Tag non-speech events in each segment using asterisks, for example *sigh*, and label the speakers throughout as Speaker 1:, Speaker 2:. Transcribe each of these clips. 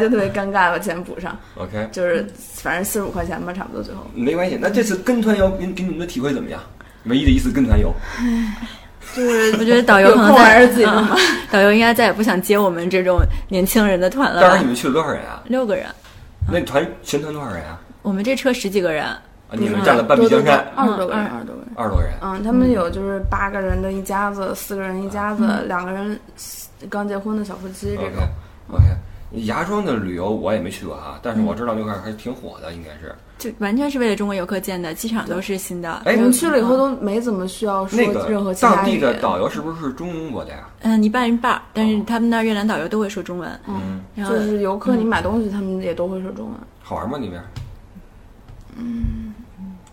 Speaker 1: 就特别尴尬，把钱补上
Speaker 2: ，OK，
Speaker 1: 就是反正四十五块钱吧，差不多最后。
Speaker 2: 没关系。那这次跟团游给给你们的体会怎么样？唯一的一次跟团游，
Speaker 1: 就是
Speaker 3: 我觉得导游可能
Speaker 1: 有空还是自己弄吧。*laughs*
Speaker 3: 导游应该再也不想接我们这种年轻人的团了吧
Speaker 2: 当时你？们去了多少人啊？
Speaker 3: 六个人，
Speaker 2: 那团全团多少人啊？
Speaker 3: 我们这车十几个人，
Speaker 2: 啊，你们占了半壁江山，
Speaker 1: 二十多个人，
Speaker 3: 嗯
Speaker 1: 二十多个人。
Speaker 2: 二十多个人。
Speaker 1: 嗯，他们有就是八个人的一家子，四个人一家子，
Speaker 3: 嗯
Speaker 1: 两个人刚结婚的小夫妻这种。
Speaker 2: OK，芽庄的旅游我也没去过啊，但是我知道那块儿还是挺火的，应该是。
Speaker 3: 就完全是为了中国游客建的，机场都是新的。
Speaker 2: 哎
Speaker 1: 我们去了以后都没怎么需要说任何其他
Speaker 2: 当地的导游是不是中国的呀？
Speaker 3: 嗯，一半一半儿，但是他们那儿越南导游都会说中文。
Speaker 2: 嗯，
Speaker 3: 然后
Speaker 1: 就是游客你买东西，他们也都会说中文。
Speaker 2: 好玩吗那边？嗯，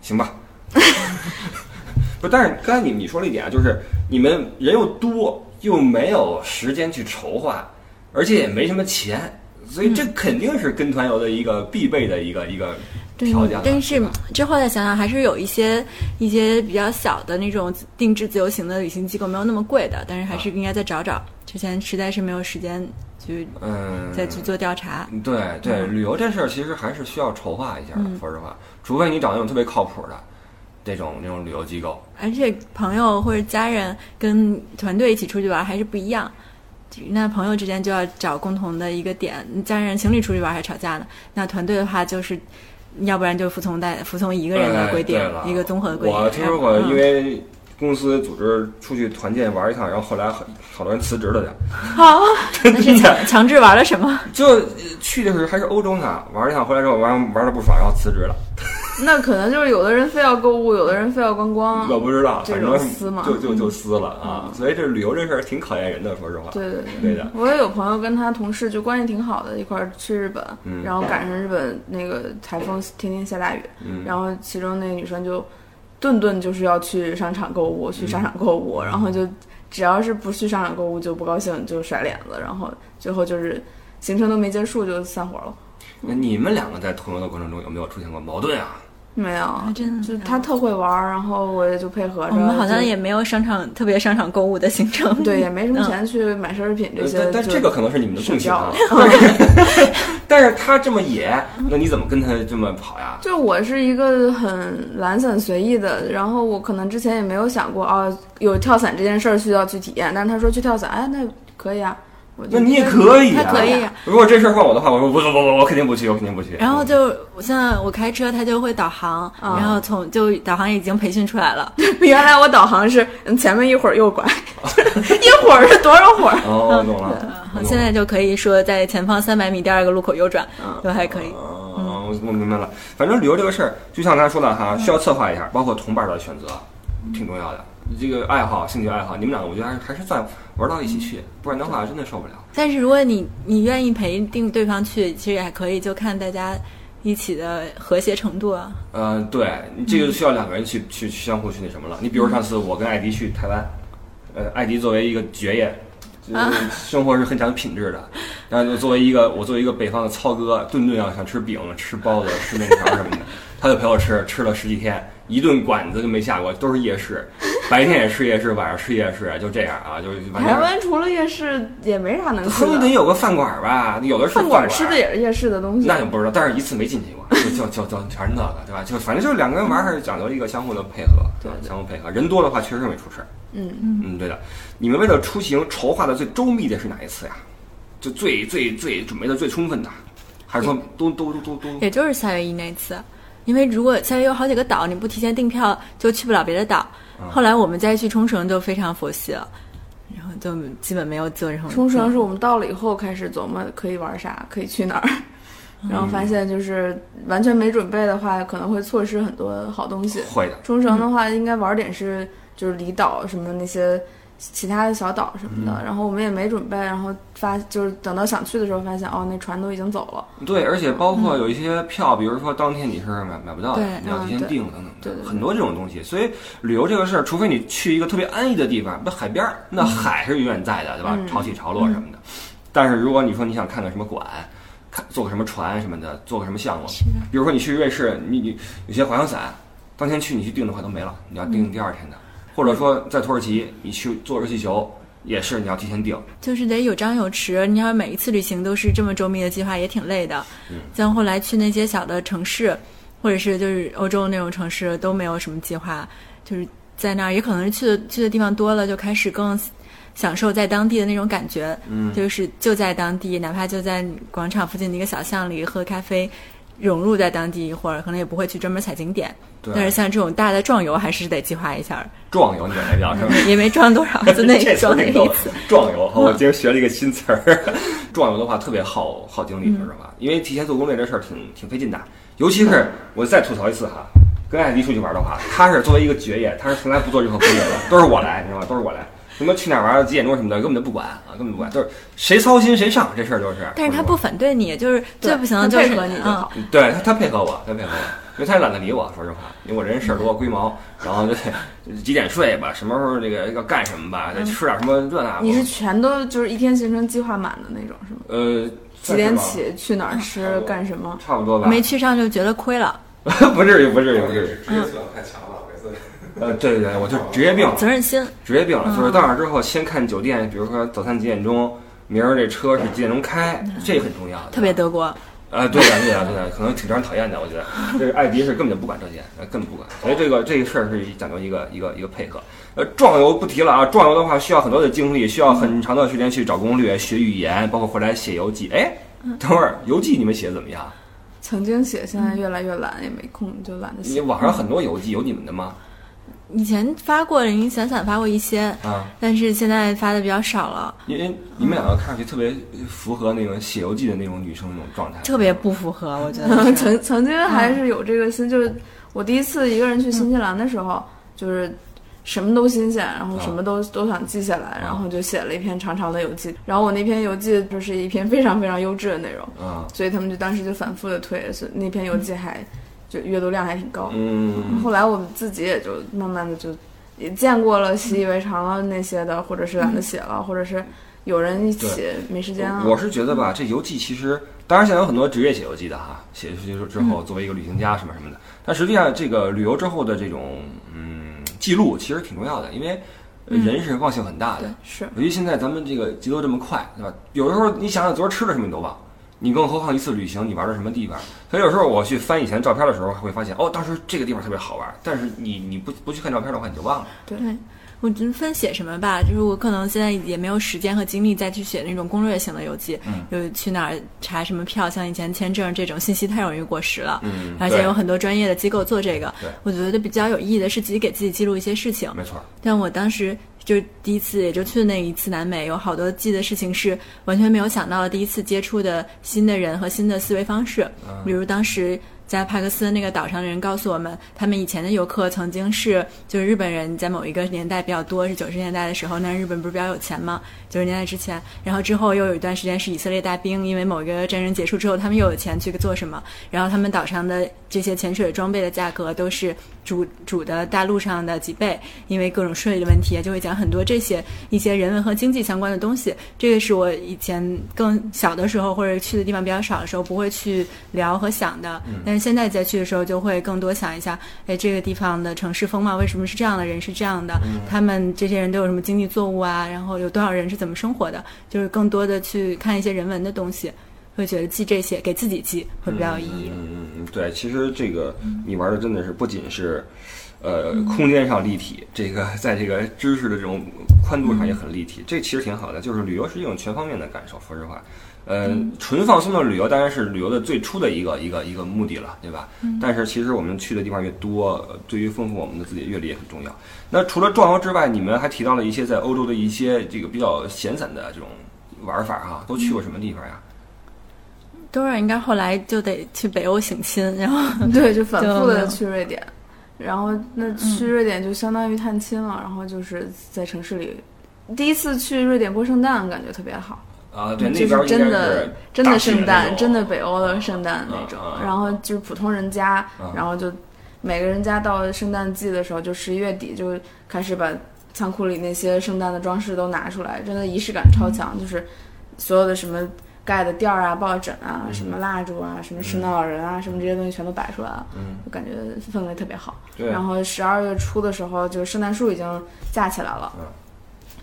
Speaker 2: 行吧。*laughs* 不是，但是刚才你你说了一点啊，就是你们人又多，又没有时间去筹划，而且也没什么钱，所以这肯定是跟团游的一个必备的一个一个
Speaker 3: 对
Speaker 2: 条件。
Speaker 3: 但是之后再想想，还是有一些一些比较小的那种定制自由行的旅行机构，没有那么贵的，但是还是应该再找找。之前实在是没有时间去
Speaker 2: 嗯，
Speaker 3: 再去做调查。
Speaker 2: 对对，旅游这事儿其实还是需要筹划一下的。
Speaker 3: 嗯
Speaker 2: 说实话，除非你找那种特别靠谱的这种那种旅游机构。
Speaker 3: 而且朋友或者家人跟团队一起出去玩还是不一样。那朋友之间就要找共同的一个点，家人情侣出去玩还吵架呢。那团队的话就是，要不然就服从带服从一个人的规定，
Speaker 2: 哎
Speaker 3: 一个综合的规定。
Speaker 2: 我听说过，
Speaker 3: 嗯
Speaker 2: 因为公司组织出去团建玩一趟，然后后来好好多人辞职了的。
Speaker 3: 好 *laughs* *laughs* 那是强强制玩了什么？
Speaker 2: 就呃去的时候还是欧洲呢，玩一趟回来之后玩玩的不爽，然后辞职了。*laughs*
Speaker 1: 那可能就是有的人非要购物，有的人非要观光。
Speaker 2: 我不知道，反正
Speaker 1: 种撕嘛
Speaker 2: 就就就撕了啊。所以这旅游这事儿挺考验人的，说实话。
Speaker 1: 对对
Speaker 2: 对
Speaker 1: 对。
Speaker 2: 的。
Speaker 1: 我也有朋友跟他同事就关系挺好的，一块儿去日本，
Speaker 2: 嗯
Speaker 1: 然后赶上日本那个台风，天天下大雨，
Speaker 2: 嗯
Speaker 1: 然后其中那个女生就顿顿就是要去商场购物，去商场购
Speaker 2: 嗯
Speaker 1: 物，然后就只要是不去商场购物就不高兴，就甩脸子，然后最后就是行程都没结束就散伙了。
Speaker 2: 那你们两个在同游的过程中有没有出现过矛盾啊？
Speaker 1: 没有，
Speaker 3: 还真的
Speaker 1: 就他特会玩儿，然后我也就配合着。
Speaker 3: 我们好像也没有商场特别商场购物的行程。
Speaker 1: 对，也没什么
Speaker 3: 嗯
Speaker 1: 钱去买奢侈品这些。
Speaker 2: 但但这个可能是你们的共性啊。*laughs* *laughs* 但是他这么野，那你怎么跟他这么跑呀？
Speaker 1: 就我是一个很懒散随意的，然后我可能之前也没有想过哦，有跳伞这件事儿需要去体验，但是他说去跳伞，哎，那可以啊，
Speaker 2: 那你也可以啊
Speaker 3: 他可以啊。
Speaker 2: 如果这事儿换我的话，我说不不不不，我肯定不去，我肯定不去。
Speaker 3: 然后就现在我开车，他就会导航，
Speaker 1: 啊
Speaker 3: 然后从就导航已经培训出来了。*laughs*
Speaker 1: 原来我导航是嗯前面一会儿右拐，*laughs* 一会儿是多少会儿？
Speaker 2: 哦，我懂了。我懂了
Speaker 3: 现在就可以说在前方三百米第二个路口右转，都还可以。
Speaker 2: 哦，我我明白了。反正旅游这个事儿，就像刚才说的哈，需要策划一下，包括同伴的选择，挺重要的。这个爱好、兴趣爱好，你们两个我觉得还是还是算玩到一起去，不然的话真的受不了。
Speaker 3: 但是如果你你愿意陪定对方去，其实也还可以，就看大家一起的和谐程度啊。
Speaker 2: 呃，对，你这个需要两个人去去去相互去那什么了。你比如上次我跟艾迪去台湾，呃，艾迪作为一个爵爷，就是生活是很讲品质的，然后就作为一个我作为一个北方的糙哥，顿顿要想吃饼、吃包子、吃面条什么的，他就陪我吃，吃了十几天，一顿馆子就没下过，都是夜市，白天也吃夜市，晚上吃夜市，就这样啊，就
Speaker 1: 台湾除了夜市也没啥能吃
Speaker 2: 他们得
Speaker 1: 的，
Speaker 2: 有个饭馆吧，有的是
Speaker 1: 饭
Speaker 2: 馆
Speaker 1: 馆吃的也是夜市的东西。
Speaker 2: 那就不知道，但是一次没进去过，就就就就全是那个，对吧？就反正就是两个人玩还是讲究一个相互的配合，
Speaker 1: 对
Speaker 2: 吧相互配合。人多的话确实容易出事儿。
Speaker 1: 嗯，
Speaker 2: 嗯，对的。你们为了出行筹划的最周密的是哪一次呀？就最最最准备的最充分的，还是说都都都都都？
Speaker 3: 也就是三月一那次，因为如果夏威夷有好几个岛，你不提前订票就去不了别的岛。后来我们再去冲绳就非常佛系了，然后就基本没有做任何。
Speaker 1: 冲绳是我们到了以后开始琢磨可以玩啥，可以去哪儿，*laughs* 然后发现就是完全没准备的话，可能会错失很多好东西。
Speaker 2: 会的。
Speaker 1: 冲绳的话，应该玩点是就是离岛什么那些其他的小岛什么的，然后我们也没准备，然后发就是等到想去的时候发现哦，那船都已经走了。
Speaker 2: 对，而且包括有一些票，比如说当天你是买买不到的，你要提前订等等
Speaker 1: 对对对
Speaker 2: 很多这种东西。所以旅游这个事儿，除非你去一个特别安逸的地方，那海边儿，那海是永远在的，对吧？
Speaker 1: 嗯
Speaker 2: 潮起潮落什么的。但是如果你说你想看个什么馆，看坐个什么船什么的，做个什么项目，比如说你去瑞士，你你有些滑翔伞，当天去你去订的话都没了，你要订第二天的。或者说在土耳其，你去坐热气球，也是你要提前订。
Speaker 3: 就是得有张有弛。你要每一次旅行都是这么周密的计划，也挺累的。像后来去那些小的城市，或者是就是欧洲那种城市，都没有什么计划，就是在那儿，也可能是去的去的地方多了，就开始更享受在当地的那种感觉。
Speaker 2: 嗯，
Speaker 3: 就是就在当地，哪怕就在广场附近的一个小巷里喝咖啡，融入在当地一会儿，可能也不会去专门踩景点。
Speaker 2: 对。
Speaker 3: 但是像这种大的壮游，还是得计划一下。
Speaker 2: 壮游你管那叫是吧？*laughs*
Speaker 3: 也没壮多少，*laughs* 就那壮那一次。
Speaker 2: 壮游，*laughs* 我今儿学了一个新词儿。壮游的话特别耗耗精力，知道吧？因为提前做攻略这事儿挺挺费劲的，尤其是我再吐槽一次哈，跟艾迪出去玩的话，他是作为一个爵爷，他是从来不做任何攻略的，都是我来，你知道吗？都是我来。什么去哪玩几点钟什么的，根本就不管啊，根本不管，就是谁操心谁上，这事儿就是。
Speaker 3: 但是他不反对你，就是最不行的就是
Speaker 1: 配合你就好。
Speaker 2: 对他，他配合我，他配合我，因为他也懒得理我，说实话，因为我人事儿多龟毛，然后就几点睡吧，什么时候这个要干什么吧，再吃点什么这那。
Speaker 1: 你是全都就是一天行程计划满的那种是吗？
Speaker 2: 呃，
Speaker 1: 几点起去哪儿吃干什么？
Speaker 2: 差不多吧。
Speaker 3: 没去上就觉得亏了。*laughs*
Speaker 2: 不至于，不至于，不至于。
Speaker 4: 职业素养太强了。
Speaker 2: 呃，对对对，我就职业病，
Speaker 3: 责任心，
Speaker 2: 职业病了。就是到那之后，先看酒店，比如说早餐几点钟，明儿这车是几点钟开，这很重要。
Speaker 3: 特别德国。
Speaker 2: 啊，对的，对的，对的，可能挺招人讨厌的。我觉得，这是艾迪是根本就不管这些，根本不管。所以这个这个事儿是讲究一个一个一个配合。呃，壮游不提了啊，壮游的话需要很多的精力，需要很长的时间去找攻略、学语言，包括回来写游记。哎，等会儿游记你们写的怎么样？
Speaker 1: 曾经写，现在越来越懒，也没空，就懒得写。
Speaker 2: 你网上很多游记，有你们的吗？
Speaker 3: 以前发过，零零散散发过一些
Speaker 2: 啊，
Speaker 3: 但是现在发的比较少了。
Speaker 2: 因为你们两个看上去特别符合那种写游记的那种女生那种状态，
Speaker 3: 特别不符合，我觉得。*laughs*
Speaker 1: 曾曾经还是有这个心，就是我第一次一个人去新西兰的时候，就是什么都新鲜，然后什么都都想记下来，然后就写了一篇长长的游记。然后我那篇游记就是一篇非常非常优质的内容，
Speaker 2: 啊，
Speaker 1: 所以他们就当时就反复的推，所以那篇游记还就阅读量还挺高。
Speaker 2: 嗯，
Speaker 1: 后来我们自己也就慢慢的就。也见过了，习以为常了那些的，或者是懒得写了，或者是有人一起没时间了。
Speaker 2: 我是觉得吧，这游记其实，当然现在有很多职业写游记的哈，写出去之后作为一个旅行家什么什么的。但实际上，这个旅游之后的这种嗯记录其实挺重要的，因为人是忘性很大的。
Speaker 1: 是。
Speaker 2: 尤其现在咱们这个节奏这么快，对吧？有的时候你想想昨儿吃了什么你都忘。你更何况一次旅行，你玩的什么地方？所以有时候我去翻以前照片的时候，会发现哦，当时这个地方特别好玩。但是你你不不去看照片的话，你就忘了。
Speaker 3: 对，我分写什么吧，就是我可能现在也没有时间和精力再去写那种攻略型的游记。
Speaker 2: 嗯。
Speaker 3: 就去哪儿查什么票，像以前签证这种信息太容易过时了。
Speaker 2: 嗯。
Speaker 3: 而且有很多专业的机构做这个。
Speaker 2: 对。
Speaker 3: 我觉得比较有意义的是自己给自己记录一些事情。
Speaker 2: 没错。
Speaker 3: 但我当时。就第一次，也就去那一次南美，有好多记的事情是完全没有想到的。第一次接触的新的人和新的思维方式，比如当时在帕克斯那个岛上的人告诉我们，他们以前的游客曾经是就是日本人在某一个年代比较多，是九十年代的时候，那日本不是比较有钱吗？九十年代之前，然后之后又有一段时间是以色列大兵，因为某一个战争结束之后，他们又有钱去做什么？然后他们岛上的这些潜水装备的价格都是。主主的大陆上的几倍，因为各种税的问题，就会讲很多这些一些人文和经济相关的东西。这个是我以前更小的时候或者去的地方比较少的时候不会去聊和想的，但是现在再去的时候就会更多想一下，哎，这个地方的城市风貌为什么是这样的？人是这样的，他们这些人都有什么经济作物啊？然后有多少人是怎么生活的？就是更多的去看一些人文的东西。会觉得记这些给自己记会比较有意义。
Speaker 2: 嗯嗯嗯，对，其实这个你玩的真的是不仅是，呃，空间上立体，这个在这个知识的这种宽度上也很立体，这其实挺好的。就是旅游是一种全方面的感受，说实话，呃，纯放松的旅游当然是旅游的最初的一个一个一个目的了，对吧？但是其实我们去的地方越多，对于丰富我们的自己的阅历也很重要。那除了壮游之外，你们还提到了一些在欧洲的一些这个比较闲散的这种玩法哈，都去过什么地方呀？
Speaker 3: 多尔应该后来就得去北欧省亲，然后 *laughs*
Speaker 1: 对，就反复的去瑞典，然后那去瑞典就相当于探亲了，然后就是在城市里，第一次去瑞典过圣诞，感觉特别好
Speaker 2: 啊，对，
Speaker 1: 就是真的真
Speaker 2: 的
Speaker 1: 圣诞，真的北欧的圣诞那种，然后就是普通人家，然后就每个人家到圣诞季的时候，就十一月底就开始把仓库里那些圣诞的装饰都拿出来，真的仪式感超强，就是所有的什么。盖的垫儿啊、抱枕啊、什么蜡烛啊、什么圣诞老人啊、什么这些东西全都摆出来了，就感觉氛围特别好。然后十二月初的时候，就圣诞树已经架起来了，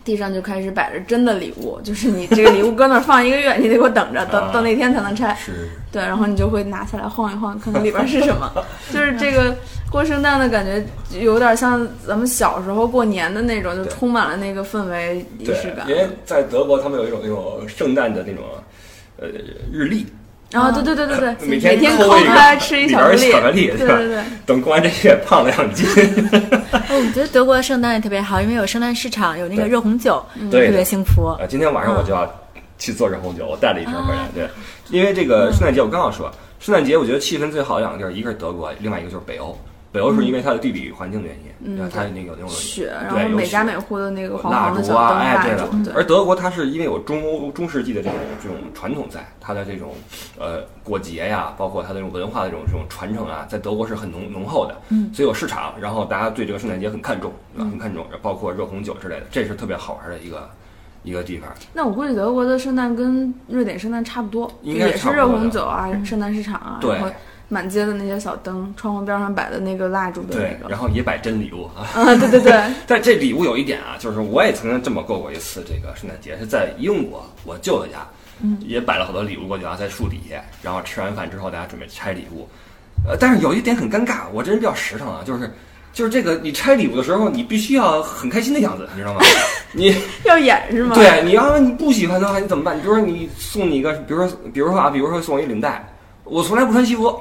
Speaker 1: 地上就开始摆着真的礼物，*laughs* 就是你这个礼物搁那儿放一个月，*laughs* 你得给我等着，到
Speaker 2: 啊
Speaker 1: 到那天才能拆。
Speaker 2: 是
Speaker 1: 对，然后你就会拿起来晃一晃，看看里边是什么。*laughs* 就是这个过圣诞的感觉，有点像咱们小时候过年的那种，就充满了那个氛围仪式，感
Speaker 2: 因。为在德国他们有一种那种圣诞的那种呃日历，
Speaker 1: 然后对对对对对，
Speaker 2: 每
Speaker 1: 天
Speaker 2: 天抠一个
Speaker 1: 抠出来吃一
Speaker 2: 里边
Speaker 1: 巧克力，
Speaker 2: 巧克力，
Speaker 1: 对对对。
Speaker 2: 等过完这月胖了两斤，*laughs*
Speaker 3: 哦，我觉得德国的圣诞也特别好，因为有圣诞市场，有那个热红酒，
Speaker 2: 对
Speaker 3: 特别幸福。
Speaker 2: 啊，今天晚上我就要去做热红酒，我带了一瓶回来。对，因为这个圣诞节，我刚要说，圣诞节我觉得气氛最好的两个地儿，一个是德国，另外一个就是北欧。北欧是因为它的地理环境的原因，然后它那个有那种
Speaker 1: 雪，然后每家每户的那个黄
Speaker 2: 蜡烛啊，哎，对了而德国它是因为有中欧中世纪的这种这种传统在，它的这种呃过节呀，包括它的这种文化的这种这种传承啊，在德国是很浓浓厚的，嗯，所以有市场，然后大家对这个圣诞节很看重，对吧？很看重，包括热红酒之类的，这是特别好玩的一个一个地方。
Speaker 1: 那我估计德国的圣诞跟瑞典圣诞差不多，
Speaker 2: 应该
Speaker 1: 也是热红酒啊，圣诞市场啊，
Speaker 2: 对
Speaker 1: 满街的那些小灯，窗户边上摆的那个蜡烛的
Speaker 2: 对
Speaker 1: 那，个，
Speaker 2: 然后也摆真礼物啊。*laughs*
Speaker 1: 啊，对对对，*laughs*
Speaker 2: 但这礼物有一点啊，就是我也曾经这么过过一次这个圣诞节，是在英国我舅舅家，嗯，也摆了好多礼物过去啊，在树底下，然后吃完饭之后大家准备拆礼物，呃，但是有一点很尴尬，我这人比较实诚啊，就是就是这个你拆礼物的时候，你必须要很开心的样子，*laughs* 你知道吗？你
Speaker 1: 要演是吗？
Speaker 2: 对你要你不喜欢的话，你怎么办？你比如说你送你一个，比如说比如说啊，比如说送我一领带，我从来不穿西服。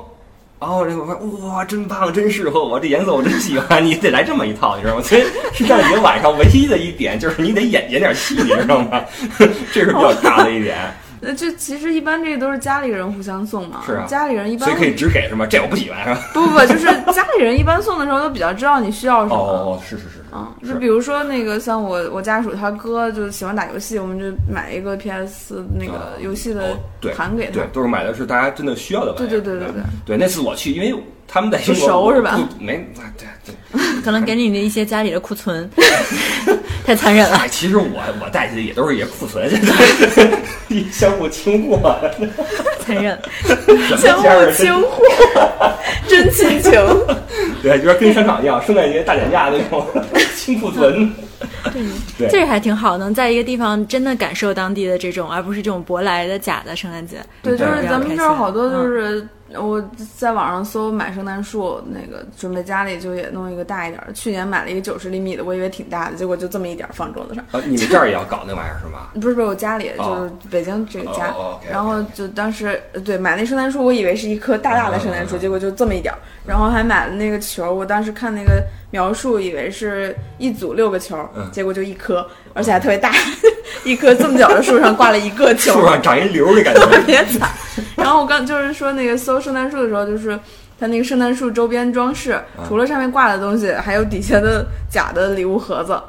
Speaker 2: 然后这个我说哇，真棒，真适合我，这颜色我真喜欢，你得来这么一套，你知道吗？所以圣诞节晚上唯一的一点就是你得演演点戏，你知道吗？*laughs* 这是比较大的一点，
Speaker 1: 那就其实一般这个都是家里人互相送嘛，
Speaker 2: 是啊
Speaker 1: 家里人一般
Speaker 2: 所以可以只给是吗？这我不喜欢是吧？
Speaker 1: 不不不，就是家里人一般送的时候都比较知道你需要什么。*laughs*
Speaker 2: 哦，是是是，
Speaker 1: 嗯，
Speaker 2: 是
Speaker 1: 就比如说那个像我我家属他哥就喜欢打游戏，我们就买一个 PS 那个游戏的盘给他。
Speaker 2: 对，都是买的是大家真的需要的玩意。
Speaker 1: 对对对对对
Speaker 2: 对，那次我去，因为他们在英国
Speaker 1: 不熟是吧
Speaker 2: 不没，对对。*laughs*
Speaker 3: 可能给你的一些家里的库存，*laughs* 太残忍了。
Speaker 2: 哎，其实我我带去的也都是一些库存，现在相互清货，
Speaker 3: 残忍，
Speaker 1: 相互清货，真亲情。
Speaker 2: 对，就是跟商场一样，圣诞节大减价那种清库存。*laughs* 对
Speaker 3: 这还挺好，能在一个地方真的感受当地的这种，而不是这种舶来的假的圣诞节。
Speaker 1: 对，就是
Speaker 2: 对
Speaker 1: 咱们这儿好多就
Speaker 3: 嗯
Speaker 1: 是我在网上搜买圣诞树，那个准备家里就也弄一个大一点儿的。去年买了一个九十厘米的，我以为挺大的，结果就这么一点儿放桌子上。
Speaker 2: 啊，你们这儿也要搞那玩意儿是吗？*laughs*
Speaker 1: 不是不是，我家里
Speaker 2: 哦
Speaker 1: 就是北京这个家，然后就当时呃对买那圣诞树，我以为是一棵大大的圣诞树，结果就这么一点儿，然后还买了那个球，我当时看那个描述，以为是一组六个球，
Speaker 2: 嗯
Speaker 1: 结果就一颗，而且还特别大，*laughs* 一棵这么小的树上挂了一个球，*laughs*
Speaker 2: 树上长一瘤儿的感觉
Speaker 1: 特
Speaker 2: 觉。
Speaker 1: 别惨。然后我刚就是说那个搜圣诞树的时候，就是它那个圣诞树周边装饰，除了上面挂的东西，还有底下的假的礼物盒子。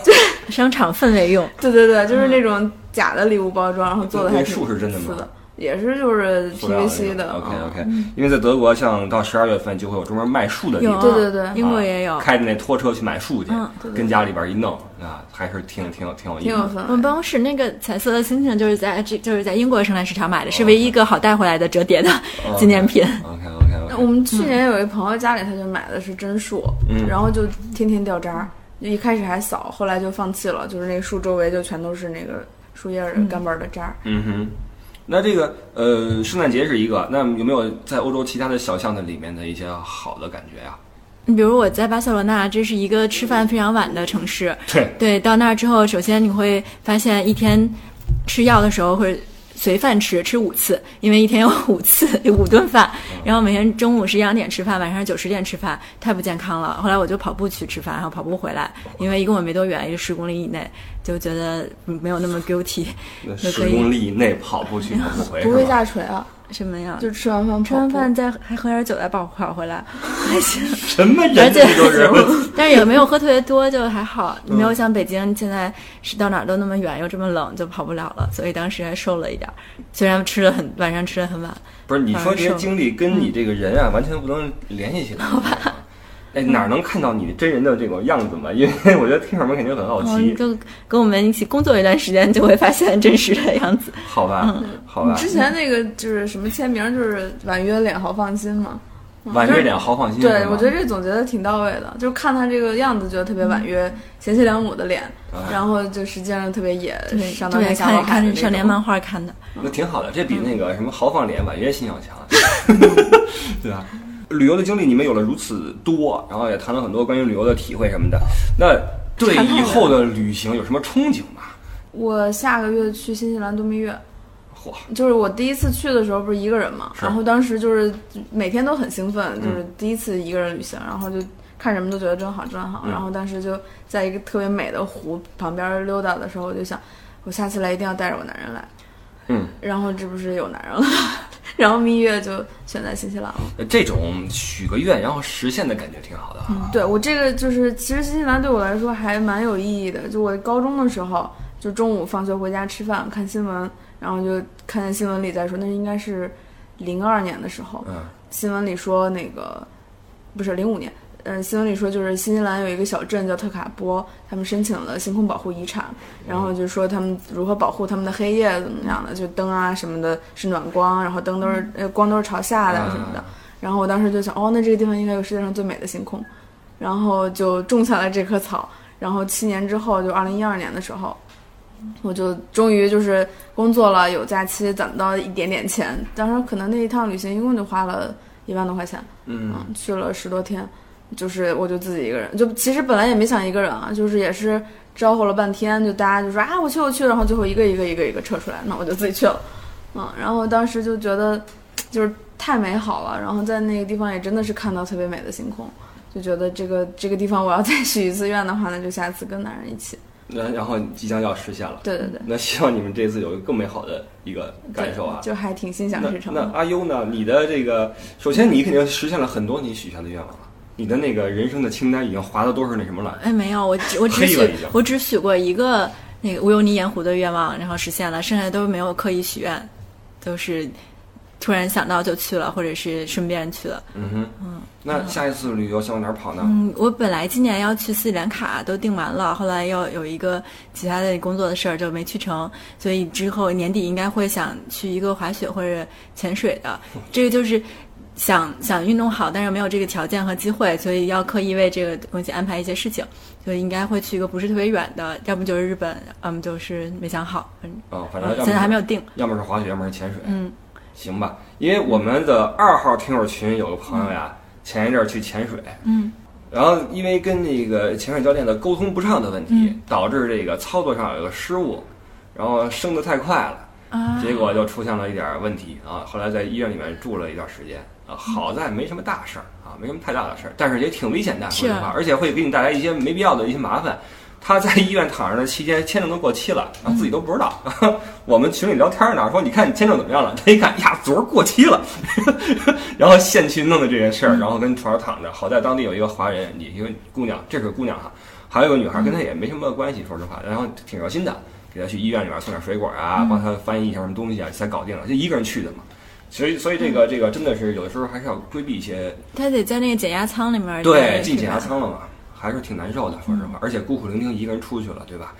Speaker 1: *laughs*
Speaker 3: 商场氛围用，
Speaker 1: 对对对，就是那种假的礼物包装，然后做的还
Speaker 2: 树是真的吗
Speaker 1: 瓷的，也是就是 PVC 的。
Speaker 2: OK
Speaker 1: 嗯
Speaker 2: OK，因为在德国，像到十二月份就会有专门卖树的地
Speaker 3: 有
Speaker 2: 方，
Speaker 1: 对对对
Speaker 3: 英国也有。
Speaker 2: 开着那拖车去买树去
Speaker 3: 嗯，
Speaker 1: 对对
Speaker 2: 跟家里边一弄啊，还是挺挺有挺有意思的。
Speaker 1: 挺有氛围。
Speaker 3: 我们办公室那个彩色的星星就是在这就是在英国圣诞市场买的，是唯一一个好带回来的折叠的纪念品。
Speaker 2: OK OK
Speaker 1: 我们去年有一朋友家里，他就买的是真树，
Speaker 2: 嗯
Speaker 1: 然后就天天掉渣儿，就一开始还扫，后来就放弃了，就是那树周围就全都是那个树叶儿、干瓣儿的渣儿。
Speaker 2: 嗯哼。那这个呃，圣诞节是一个，那有没有在欧洲其他的小巷子里面的一些好的感觉呀？
Speaker 3: 你比如我在巴塞罗那，这是一个吃饭非常晚的城市。
Speaker 2: 对，
Speaker 3: 对，到那儿之后，首先你会发现一天吃药的时候会随饭吃，吃五次，因为一天有五次有五顿饭，然后每天中午十一两点吃饭，晚上九十点吃饭，太不健康了。后来我就跑步去吃饭，然后跑步回来，因为一共也没多远，也就十公里以内，就觉得没有那么 guilty。就可以
Speaker 2: 十公里以内跑步去跑步回
Speaker 1: 不会？下垂啊，
Speaker 3: 什么呀？
Speaker 1: 就吃完饭
Speaker 3: 吃完饭再还喝点酒再跑跑回来，*laughs* 还行。
Speaker 2: 什么人
Speaker 3: 而且
Speaker 2: 这都是？*laughs*
Speaker 3: 但是也没有喝特别多，就还好，没有像北京现在是到哪儿都那么远又这么冷，就跑不了了。所以当时还瘦了一点儿，虽然吃的很晚上吃的很晚。
Speaker 2: 不是你说这些经历跟你这个人啊，完全不能联系起来。*laughs* 哎，哪能看到你真人的这种样子嘛？因为我觉得听友们肯定很好奇，
Speaker 3: 就跟我们一起工作一段时间，就会发现真实的样子。*laughs*
Speaker 2: 好吧，好吧
Speaker 1: 你。之前那个就是什么签名，就是婉约脸好放心嘛。
Speaker 2: 婉约脸，豪放心。
Speaker 1: 对我觉得这总结的挺到位的，就看他这个样子，觉得特别婉约、贤妻良母的脸，
Speaker 2: 哎
Speaker 1: 然后就实际上特别野，
Speaker 3: 对
Speaker 1: 上到
Speaker 3: 对，
Speaker 1: 天下海
Speaker 3: 看少年漫画看的。
Speaker 2: 那挺好的，这比那
Speaker 1: 嗯
Speaker 2: 个什么豪放脸、婉约心要强，*laughs* 对吧？旅游的经历你们有了如此多，然后也谈了很多关于旅游的体会什么的。那对以后的旅行有什么憧憬吗？
Speaker 1: 我下个月去新西兰度蜜月，
Speaker 2: 嚯，
Speaker 1: 就是我第一次去的时候不是一个人嘛，然后当时就是每天都很兴奋，
Speaker 2: 嗯。
Speaker 1: 就是第一次一个人旅行，然后就看什么都觉得真好真好，
Speaker 2: 嗯。
Speaker 1: 然后当时就在一个特别美的湖旁边溜达的时候，我就想，我下次来一定要带着我男人来，
Speaker 2: 嗯，
Speaker 1: 然后这不是有男人了，*laughs* 然后蜜月就选在新西兰了。
Speaker 2: 呃这种许个愿然后实现的感觉挺好的啊。
Speaker 1: 对我这个就是，其实新西兰对我来说还蛮有意义的。就我高中的时候，就中午放学回家吃饭看新闻，然后就看见新闻里在说，那应该是零二年的时候，
Speaker 2: 嗯
Speaker 1: 新闻里说那个不是零五年，呃，新闻里说就是新西兰有一个小镇叫特卡波，他们申请了星空保护遗产，然后就说他们如何保护他们的黑夜怎么样的，就灯啊什么的是暖光，然后灯都是呃光都是朝下的什么的。
Speaker 2: 啊
Speaker 1: 然后我当时就想，哦，那这个地方应该有世界上最美的星空，然后就种下了这棵草。然后七年之后，就二零一二年的时候，我就终于就是工作了，有假期，攒到一点点钱。当时可能那一趟旅行一共就花了一万多块钱，
Speaker 2: 嗯
Speaker 1: 嗯，去了十多天，就是我就自己一个人，就其实本来也没想一个人啊，就是也是招呼了半天，就大家就说啊我去我去，然后最后一个一个一个一个撤出来，那我就自己去了，嗯，然后当时就觉得就是太美好了，然后在那个地方也真的是看到特别美的星空，就觉得这个这个地方我要再许一次愿的话，那就下次跟男人一起，
Speaker 2: 那然后即将要实现了。
Speaker 1: 对对对，
Speaker 2: 那希望你们这次有一个更美好的一个感受啊！
Speaker 1: 就还挺心想
Speaker 2: 那那
Speaker 1: 事成的。
Speaker 2: 阿优呢？你的这个，首先你肯定实现了很多你许下的愿望了。你的那个人生的清单已经划的都是那什么了？
Speaker 3: 哎，没有，我只我只许我只许过一个那个无忧泥盐湖的愿望，然后实现了，剩下的都没有刻意许愿，都是突然想到就去了，或者是顺便去了。
Speaker 2: 嗯哼，嗯。那下一次旅游想往哪儿跑呢？
Speaker 3: 嗯，我本来今年要去斯里兰卡，都订完了，后来又有一个其他的工作的事儿就没去成，所以之后年底应该会想去一个滑雪或者潜水的。这个就是想想运动好，但是没有这个条件和机会，所以要刻意为这个东西安排一些事情，所以应该会去一个不是特别远的，要么就是日本，要么就是没想好，嗯，
Speaker 2: 啊，反正
Speaker 3: 现在还没有定。
Speaker 2: 要么是滑雪，要么是潜水。
Speaker 3: 嗯，
Speaker 2: 行吧，因为我们的二号听友群有个朋友呀，前一阵儿去潜水，
Speaker 3: 嗯，
Speaker 2: 然后因为跟那个潜水教练的沟通不畅的问题，
Speaker 3: 嗯。
Speaker 2: 导致这个操作上有个失误，然后升得太快了，
Speaker 3: 啊，
Speaker 2: 结果就出现了一点儿问题啊。后来在医院里面住了一段时间啊，好在没什么大事儿啊，没什么太大的事儿，但是也挺危险的，说实话，而且会给你带来一些没必要的一些麻烦。他在医院躺着的期间，签证都过期了，然后自己都不知道。*laughs* 我们群里聊天呢，说你看你签证怎么样了？他一看呀，昨儿过期了，*laughs* 然后现去弄的这件事儿，然后跟床上躺着。好在当地有一个华人，你一个姑娘，这是个姑娘哈，还有一个女孩，跟她也没什么关系，说实话，然后挺热心的，给她去医院里面送点水果啊，帮她翻译一下什么东西啊，才搞定了，就一个人去的嘛。所以，所以这个这个真的是有的时候还是要规避一些，
Speaker 3: 他得在那个减压舱里面，
Speaker 2: 对，进减压舱了嘛，还是挺难受的，说实话。而且孤苦伶仃一个人出去了，对吧？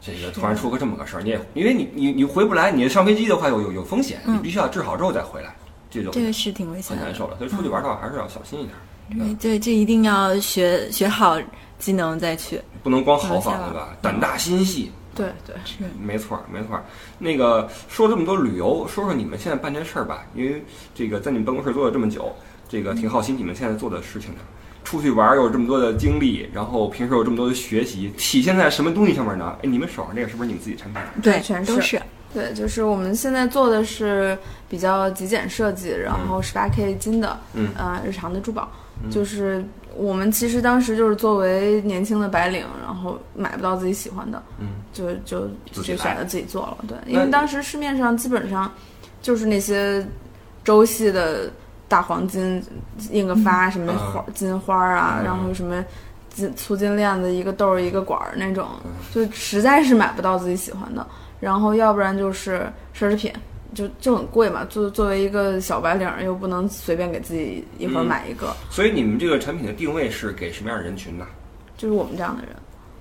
Speaker 2: 这个突然出个这么个事儿，你也因为你你你回不来，你上飞机的话有有有风险，你必须要治好之后再回来，这种
Speaker 3: 这个是挺危险的
Speaker 2: 很难。受了。所以出去玩的话还是要小心一点，
Speaker 3: 对对，这一定要学学好技能再去。
Speaker 2: 不能光豪放，对吧？胆大心细，
Speaker 1: 对对，
Speaker 3: 是
Speaker 2: 没错儿，没错儿。那个说这么多旅游，说说你们现在办这事儿吧，因为这个在你们办公室做了这么久，这个挺好奇你们现在做的事情的。出去玩儿有这么多的经历，然后平时有这么多的学习，体现在什么东西上面呢？哎，你们手上这个是不是你们自己产品？
Speaker 3: 对，
Speaker 1: 全
Speaker 3: 都是。
Speaker 1: 对，就是我们现在做的是比较极简设计，然后十八 K 金的，
Speaker 2: 嗯
Speaker 1: 呃，日常的珠宝，就是我们其实当时就是作为年轻的白领，然后买不到自己喜欢的，
Speaker 2: 嗯，
Speaker 1: 就就就选择自己做了，对，因为当时市面上基本上就是那些周系的大黄金印个发，什么
Speaker 2: 嗯。
Speaker 1: 花金花啊，
Speaker 2: 嗯。
Speaker 1: 然后什么。金粗金链子一个豆儿一个管儿那种，
Speaker 2: 嗯。
Speaker 1: 就实在是买不到自己喜欢的。然后要不然就是奢侈品，就就很贵嘛。作作为一个小白领儿，又不能随便给自己一会儿
Speaker 2: 嗯
Speaker 1: 买一个，
Speaker 2: 所以你们这个产品的定位是给什么样的人群呢？
Speaker 1: 就是我们这样的人。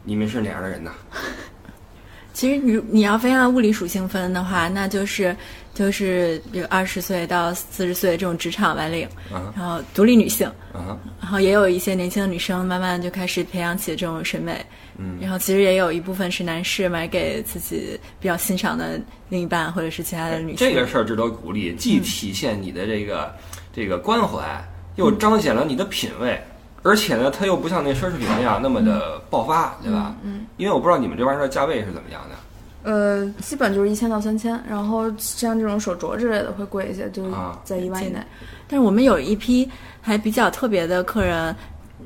Speaker 2: 你们是哪样的人呢？*laughs*
Speaker 3: 其实你你要非按物理属性分的话，那就是就是比如二十岁到四十岁这种职场白领，
Speaker 2: 啊
Speaker 3: 然后独立女性，
Speaker 2: 啊
Speaker 3: 然后也有一些年轻的女生慢慢就开始培养起这种审美，
Speaker 2: 嗯
Speaker 3: 然后其实也有一部分是男士买给自己比较欣赏的另一半或者是其他的女性。
Speaker 2: 这个事儿值得鼓励，既体现你的这个这个关怀，又彰显了你的品味。而且呢，它又不像那奢侈品那样那么的爆发，对吧？嗯，因为我不知道你们这玩意儿的价位是怎么样的。
Speaker 1: 呃，基本就是一千到三千，然后像这种手镯之类的会贵一些，就在一万以内。
Speaker 3: 但是我们有一批还比较特别的客人，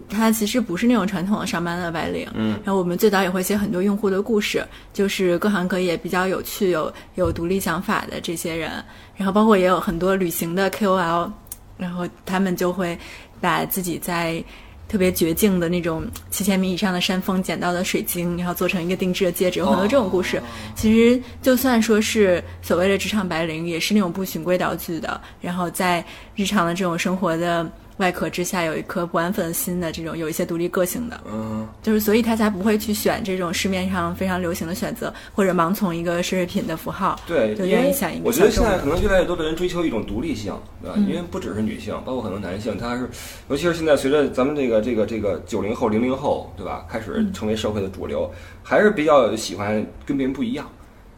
Speaker 3: 他其实不是那种传统的上班的白领，
Speaker 2: 嗯，
Speaker 3: 然后我们最早也会写很多用户的故事，就是各行各业比较有趣、有有独立想法的这些人，然后包括也有很多旅行的 KOL，然后他们就会把自己在特别绝境的那种七千米以上的山峰捡到的水晶，然后做成一个定制的戒指，有很多这种故事。其实就算说是所谓的职场白领，也是那种不循规蹈矩的，然后在日常的这种生活的外壳之下有一颗不安分的心的这种有一些独立个性的，
Speaker 2: 嗯，
Speaker 3: 就是所以他才不会去选这种市面上非常流行的选择，或者盲从一个奢侈品的符号。
Speaker 2: 对，
Speaker 3: 就愿意想一个
Speaker 2: 我觉得现在可能越来越多的人追求一种独立性，对吧？因为不只是女性，包括很多男性，他是，尤其是现在随着咱们这个这个这个九零后、零零后，对吧，开始成为社会的主流，还是比较喜欢跟别人不一样。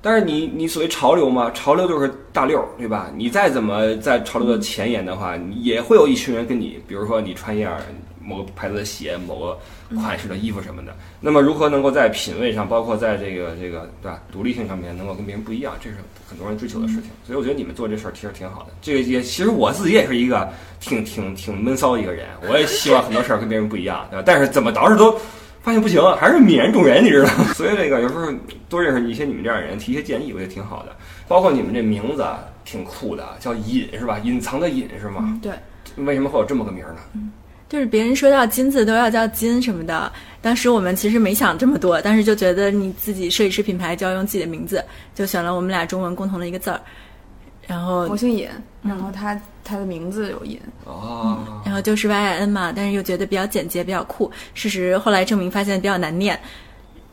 Speaker 2: 但是你你所谓潮流嘛，潮流就是大溜儿，对吧？你再怎么在潮流的前沿的话，也会有一群人跟你，比如说你穿一样某个牌子的鞋、某个款式的衣服什么的。那么如何能够在品味上，包括在这个这个对吧独立性上面，能够跟别人不一样，这是很多人追求的事情。所以我觉得你们做这事儿其实挺好的。这个也其实我自己也是一个挺挺挺闷骚的一个人，我也希望很多事儿跟别人不一样，对吧？但是怎么倒饬都。发现不行，还是泯然众人，你知道吗？所以这个有时候多认识一些你们这样的人，提一些建议，我觉得挺好的。包括你们这名字挺酷的，叫隐是吧？隐藏的隐是吗？
Speaker 1: 对，
Speaker 2: 为什么会有这么个名儿呢？
Speaker 3: 就是别人说到金子都要叫金什么的，当时我们其实没想这么多，但是就觉得你自己设计师品牌就要用自己的名字，就选了我们俩中文共同的一个字儿，然后
Speaker 1: 我姓尹，然后他他的名字有尹，
Speaker 2: 哦，
Speaker 3: 然后就是 Y I N 嘛，但是又觉得比较简洁，比较酷。事实后来证明发现比较难念，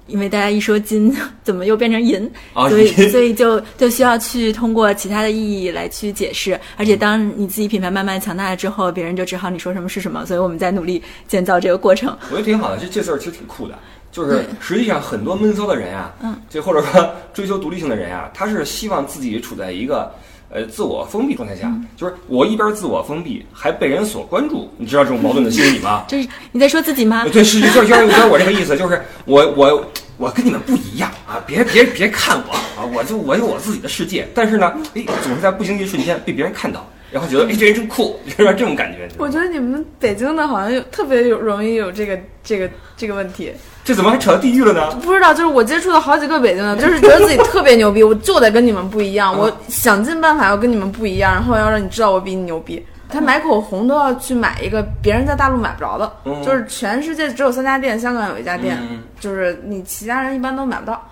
Speaker 3: 因为大家一说金，*laughs* 怎么又变成银？
Speaker 2: 啊
Speaker 3: 所以 *laughs* 所以就就需要去通过其他的意义来去解释。而且当你自己品牌慢慢强大了之后，别人就只好你说什么是什么。所以我们在努力建造这个过程。
Speaker 2: 我觉得挺好的，这这字儿其实挺酷的。就是实际上很多闷骚的人啊，
Speaker 3: 嗯，
Speaker 2: 就或者说追求独立性的人啊，他是希望自己处在一个呃自我封闭状态下，
Speaker 3: 嗯
Speaker 2: 就是我一边自我封闭，还被人所关注。你知道这种矛盾的心理吗？*laughs*
Speaker 3: 就是你在说自己吗？
Speaker 2: 对，是就是就是就是我这个意思，就是我我我跟你们不一样啊，别别别看我啊，我就我有我自己的世界。但是呢，哎，总是在不经意的瞬间被别人看到，然后觉得哎这人真酷，是吧？这种感觉，
Speaker 1: 我觉得你们北京的好像有特别有容易有这个这个这个问题，
Speaker 2: 这怎么还扯到地域了呢？
Speaker 1: 不知道，就是我接触了好几个北京的，*laughs* 就是觉得自己特别牛逼，我就得跟你们不一样，我想尽办法要跟你们不一样，然后要让你知道我比你牛逼。他买口红都要去买一个别人在大陆买不着的，
Speaker 2: 嗯
Speaker 1: 就是全世界只有三家店，香港有一家店，
Speaker 2: 嗯
Speaker 1: 就是你其他人一般都买不到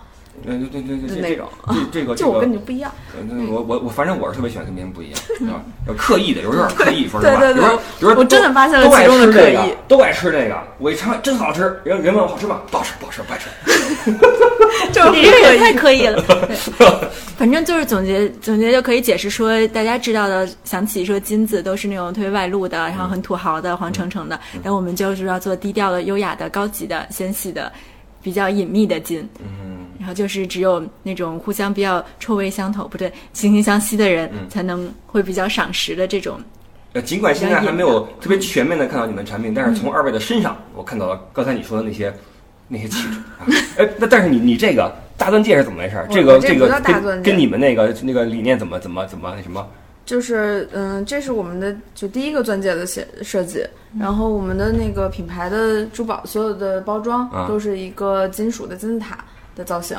Speaker 2: 对对对对
Speaker 1: 那种。
Speaker 2: 这这个 *laughs*
Speaker 1: 就我跟
Speaker 2: 这个
Speaker 1: 你不一样，
Speaker 2: 嗯我我我反正我是特别喜欢跟别人不一样，*laughs* 啊，要刻意的，有时候有点刻意，说实话，
Speaker 1: 对对对
Speaker 2: 有时候有时候
Speaker 1: 我真的发现了
Speaker 2: 都爱
Speaker 1: 其中的
Speaker 2: 吃这个
Speaker 1: 刻意
Speaker 2: 都爱吃这个，我一尝真好吃，人人问我好吃吗？不好吃，不好吃，不爱吃。*laughs*
Speaker 1: 就
Speaker 3: 你这个也太刻意了。对反正就是总结总结就可以解释说，大家知道的想起说金子都是那种特别外露的，然后很土豪的、黄澄澄的，然后我们就是要做低调的、优雅的、高级的、纤细的、比较隐秘的金。
Speaker 2: 嗯，
Speaker 3: 然后就是只有那种互相比较臭味相投，不对，惺惺相惜的人，才能会比较赏识的这种。
Speaker 2: 呃，尽管现在还没有特别全面的看到你们产品，但是从二位的身上，我看到了刚才你说的那些那些气质啊。*laughs* 哎，那但是你你这个大钻戒是怎么回事？
Speaker 1: 我
Speaker 2: 这个
Speaker 1: 这个大钻戒
Speaker 2: 跟跟你们那个那个理念怎么怎么怎么那什么？
Speaker 1: 就是嗯，这是我们的就第一个钻戒的设设计，然后我们的那个品牌的珠宝所有的包装
Speaker 2: 啊
Speaker 1: 都是一个金属的金字塔的造型，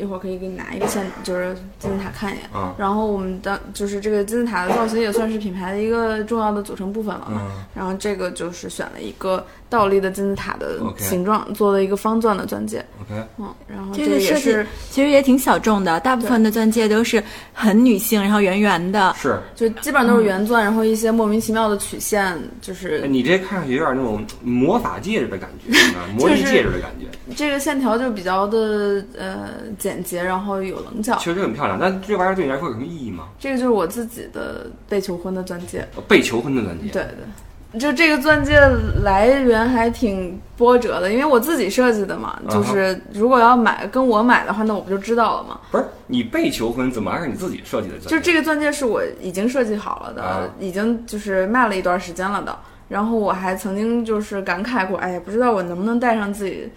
Speaker 1: 一会儿可以给你拿一个现就是金字塔看一眼。
Speaker 2: 嗯
Speaker 1: 然后我们的就是这个金字塔的造型也算是品牌的一个重要的组成部分了嘛。
Speaker 2: 嗯
Speaker 1: 然后这个就是选了一个倒立的金字塔的形状做了一个方钻的钻戒。
Speaker 2: ，OK，
Speaker 1: 嗯，然后
Speaker 3: 这
Speaker 1: 个
Speaker 3: 个设计
Speaker 1: 也是
Speaker 3: 其实也挺小众的，大部分的钻戒都是很女性，然后圆圆的。
Speaker 2: 是。
Speaker 1: 就基本上都是圆钻，然后一些莫名其妙的曲线，就是
Speaker 2: 哎你这看上去有点那种魔法戒指的感觉，啊 *laughs* 魔力戒指的感觉。
Speaker 1: 这个线条就比较的的呃简洁，然后有棱角。
Speaker 2: 其实很漂亮，但这玩意儿对你来说有什么意义吗？
Speaker 1: 这个就是我自己的被求婚的钻戒。
Speaker 2: 被求婚的钻戒。
Speaker 1: 对对，就这个钻戒来源还挺波折的，因为我自己设计的嘛。就是如果要买跟我买的话，那我不就知道了吗？
Speaker 2: 不是你被求婚，怎么还是你自己设计的？
Speaker 1: 就这个钻戒是我已经设计好了的，已经就是卖了一段时间了的。然后我还曾经就是感慨过，哎呀，不知道我能不能戴上自己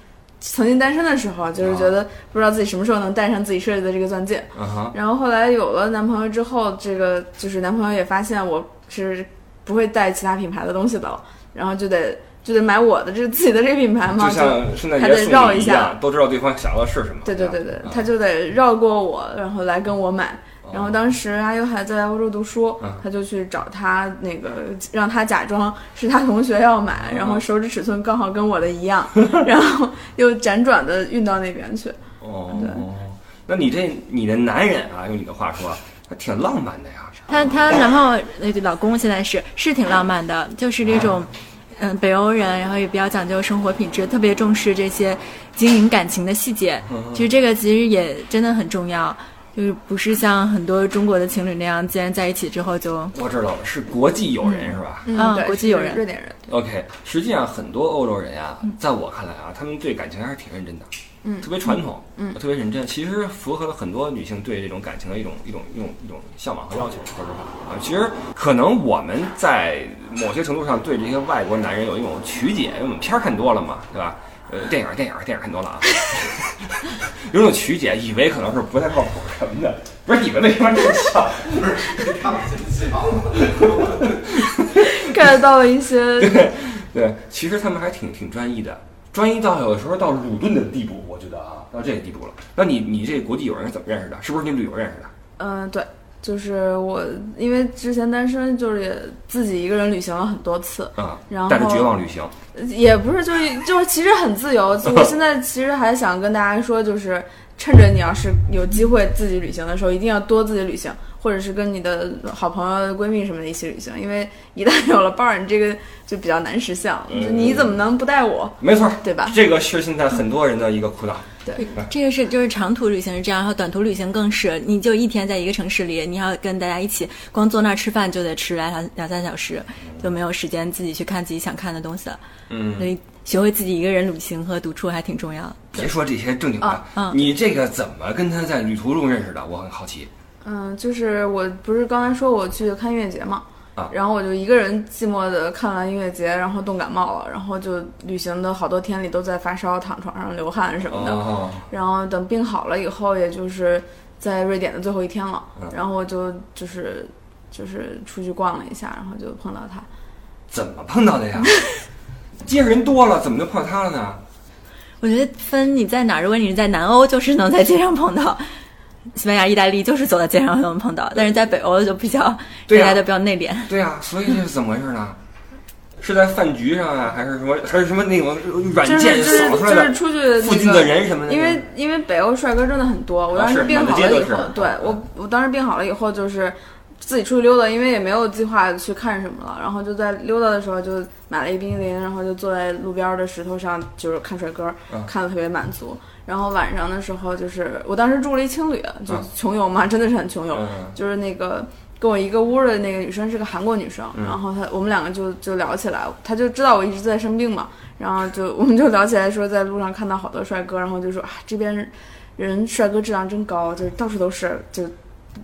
Speaker 1: 曾经单身的时候，就是觉得不知道自己什么时候能戴上自己设计的这个钻戒。然后后来有了男朋友之后，这个就是男朋友也发现我是不会戴其他品牌的东西的，然后就得就得买我的这自己的这个品牌嘛，
Speaker 2: 就像圣诞
Speaker 1: 节送
Speaker 2: 一
Speaker 1: 下，
Speaker 2: 都知道对方想要的是什么。
Speaker 1: 对对对对，他就得绕过我，然后来跟我买。然后当时阿优还在欧洲读书，他就去找他那个，让他假装是他同学要买，然后手指尺寸刚好跟我的一样，*laughs* 然后又辗转的运到那边去。
Speaker 2: 哦，
Speaker 1: 对，
Speaker 2: 那你这你的男人啊，用你的话说，还挺浪漫的呀。
Speaker 3: 他他然后那个老公现在是是挺浪漫的，就是这种，嗯，北欧人，然后也比较讲究生活品质，特别重视这些经营感情的细节。其实这个其实也真的很重要。就是不是像很多中国的情侣那样，既然在一起之后就
Speaker 2: 我知道了，是国际友人是吧？
Speaker 1: 嗯，
Speaker 3: 国际友人，
Speaker 1: 瑞典人。
Speaker 2: OK，实际上很多欧洲人呀，在我看来啊，他们对感情还是挺认真的，
Speaker 1: 嗯，
Speaker 2: 特别传统，
Speaker 1: 嗯，
Speaker 2: 特别认真。其实符合了很多女性对这种感情的一种一种一种一种向往和要求。说实话啊，其实可能我们在某些程度上对这些外国男人有一种曲解，因为我们片儿看多了嘛，对吧？呃，电影电影电影看多了啊，*laughs* 有种曲解，以为可能是不太靠谱什么的，不是你们为什么这么笑？
Speaker 4: 不是他们自己笑。*laughs*
Speaker 1: 看 *laughs* 到了一些，
Speaker 2: 对对，其实他们还挺挺专一的，专一到有的时候到鲁钝的地步，我觉得啊，到这个地步了。那你你这国际友人是怎么认识的？是不是你旅游认识的？
Speaker 1: 嗯，对。就是我，因为之前单身，就是也自己一个人旅行了很多次，
Speaker 2: 啊，
Speaker 1: 然后
Speaker 2: 带着绝望旅行，
Speaker 1: 也不是，就是就是其实很自由。我现在其实还想跟大家说，就是趁着你要是有机会自己旅行的时候，一定要多自己旅行，或者是跟你的好朋友、闺蜜什么的一起旅行，因为一旦有了伴儿，你这个就比较难实现了。你怎么能不带我？
Speaker 2: 没错，
Speaker 1: 对吧？
Speaker 2: 这个是现在很多人的一个苦恼。
Speaker 1: 对，
Speaker 3: 这个是就是长途旅行是这样，然后短途旅行更是，你就一天在一个城市里，你要跟大家一起，光坐那儿吃饭就得吃两两三小时，就没有时间自己去看自己想看的东西了。
Speaker 2: 嗯，
Speaker 3: 所以学会自己一个人旅行和独处还挺重要。
Speaker 2: 别说这些正经的，你这个怎么跟他在旅途中认识的？我很好奇。
Speaker 1: 嗯，就是我不是刚才说我去看音乐节嘛。
Speaker 2: 啊，
Speaker 1: 然后我就一个人寂寞的看完音乐节，然后冻感冒了，然后就旅行的好多天里都在发烧，躺床上流汗什么的。然后等病好了以后，也就是在瑞典的最后一天了，然后我就就是就是出去逛了一下，然后就碰到他。
Speaker 2: 怎么碰到的呀？街上人多了，怎么就碰到他了呢？
Speaker 3: 我觉得分你在哪儿，如果你是在南欧，就是能在街上碰到。西班牙、意大利就是走在街上都能碰到，但是在北欧就比较 *laughs* 大家都比较内敛。
Speaker 2: 对啊，所以这是怎么回事呢？是在饭局上啊，还是什么？还是什么那种软件
Speaker 1: 扫
Speaker 2: 出来的？
Speaker 1: 就是出去
Speaker 2: 附近的人什么的。
Speaker 1: 因为因为北欧帅哥真的很多，我当时病好了以后，对我我当时病好了以后就是。自己出去溜达，因为也没有计划去看什么了，然后就在溜达的时候就买了一冰淇淋，然后就坐在路边的石头上，就是看帅哥，看的特别满足。然后晚上的时候，就是我当时住了一青旅，就穷游嘛，真的是很穷游。就是那个跟我一个屋的那个女生是个韩国女生，然后她我们两个就就聊起来，她就知道我一直在生病嘛，然后就我们就聊起来说在路上看到好多帅哥，然后就说啊这边人帅哥质量真高，就是到处都是，就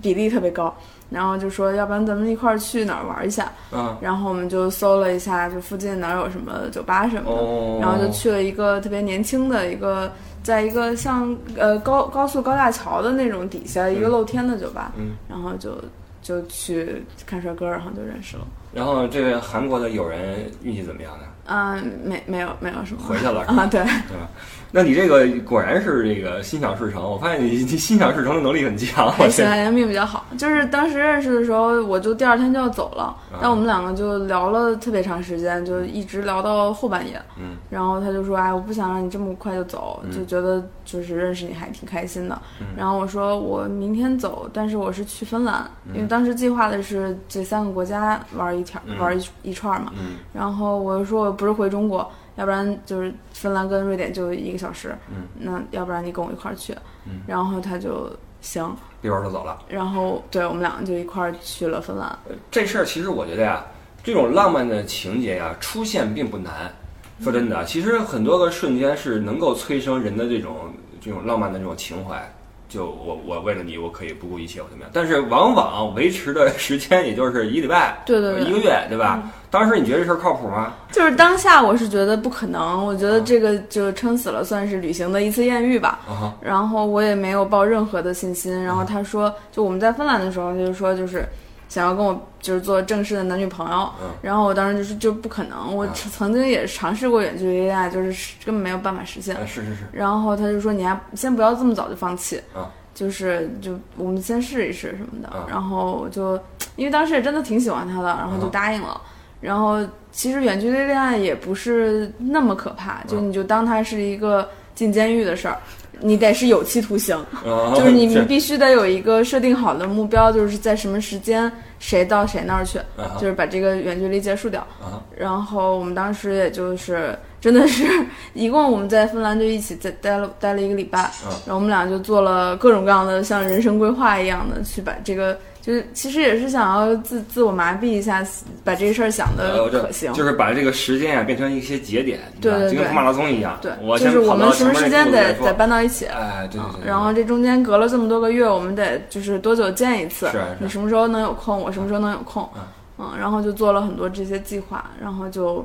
Speaker 1: 比例特别高。然后就说，要不然咱们一块儿去哪儿玩一下。
Speaker 2: 嗯。
Speaker 1: 然后我们就搜了一下，就附近哪儿有什么酒吧什么的。
Speaker 2: 哦。
Speaker 1: 然后就去了一个特别年轻的一个，在一个像呃高高速高架桥的那种底下一个露天的酒吧。
Speaker 2: 嗯。
Speaker 1: 然后就就去看帅哥，然后就认识了。
Speaker 2: 然后这位韩国的友人运气怎么样呢？
Speaker 1: 嗯，没没有没有什么。
Speaker 2: 回去了
Speaker 1: 啊，对。
Speaker 2: 对吧？那你这个果然是这个心想事成，我发现你 *laughs* 心想事成的能力很强。
Speaker 1: 还行，还命比较好。就是当时认识的时候，我就第二天就要走了，但我们两个就聊了特别长时间，就一直聊到后半夜。
Speaker 2: 嗯。
Speaker 1: 然后他就说：“哎，我不想让你这么快就走，就觉得就是认识你还挺开心的。”然后我说：“我明天走，但是我是去芬兰，因为当时计划的是这三个国家玩一条，玩一一串嘛。”然后我又说：“我不是回中国。”要不然就是芬兰跟瑞典就一个小时，
Speaker 2: 嗯，
Speaker 1: 那要不然你跟我一块儿去，
Speaker 2: 嗯
Speaker 1: 然后他就行，
Speaker 2: 一会儿就走了。
Speaker 1: 然后对我们两个就一块儿去了芬兰，
Speaker 2: 这事儿其实我觉得呀，这种浪漫的情节呀，出现并不难。说真的，其实很多个瞬间是能够催生人的这种这种浪漫的这种情怀。就我我为了你，我可以不顾一切，我怎么样？但是往往维持的时间也就是一礼拜，*laughs*
Speaker 1: 对对对
Speaker 2: 一个月，对吧？当时你觉得这事儿靠谱吗？
Speaker 1: 就是当下我是觉得不可能，我觉得这个就撑死了，算是旅行的一次艳遇吧。
Speaker 2: 啊，
Speaker 1: 然后我也没有抱任何的信心。然后他说，就我们在芬兰的时候，就是说就是想要跟我就是做正式的男女朋友。
Speaker 2: 嗯
Speaker 1: 然后我当时就是就不可能，我
Speaker 2: 嗯
Speaker 1: 曾经也尝试过远距离恋爱，就是根本没有办法实现。
Speaker 2: 呃是是是，
Speaker 1: 然后他就说你还先不要这么早就放弃，
Speaker 2: 啊
Speaker 1: 就是就我们先试一试什么的。
Speaker 2: 啊
Speaker 1: 然后我就因为当时也真的挺喜欢他的，然后就
Speaker 2: 啊
Speaker 1: 答应了。然后其实远距离恋爱也不是那么可怕，就你就当它是一个进监狱的事儿，你得是有期徒刑，
Speaker 2: 啊
Speaker 1: 就是你们必须得有一个设定好的目标，就是在什么时间谁到谁那儿去，
Speaker 2: 啊。
Speaker 1: 就是把这个远距离结束掉。
Speaker 2: 啊。
Speaker 1: 然后我们当时也就是真的是一共我们在芬兰就一起在待了待了一个礼拜，
Speaker 2: 嗯
Speaker 1: 然后我们俩就做了各种各样的像人生规划一样的去把这个，就是其实也是想要自自我麻痹一下，把这个事儿想的可行。
Speaker 2: 就是把这个时间啊变成一些节点，
Speaker 1: 对对对
Speaker 2: 就跟跑马拉松一样。
Speaker 1: 对，
Speaker 2: 我
Speaker 1: 就是我们什么时间得得搬到一起。
Speaker 2: 哎，对对对对，
Speaker 1: 然后这中间隔了这么多个月，我们得就是多久见一次？
Speaker 2: 是是
Speaker 1: 你什么时候能有空？我什么时候能有空？
Speaker 2: 嗯
Speaker 1: 嗯，然后就做了很多这些计划，然后就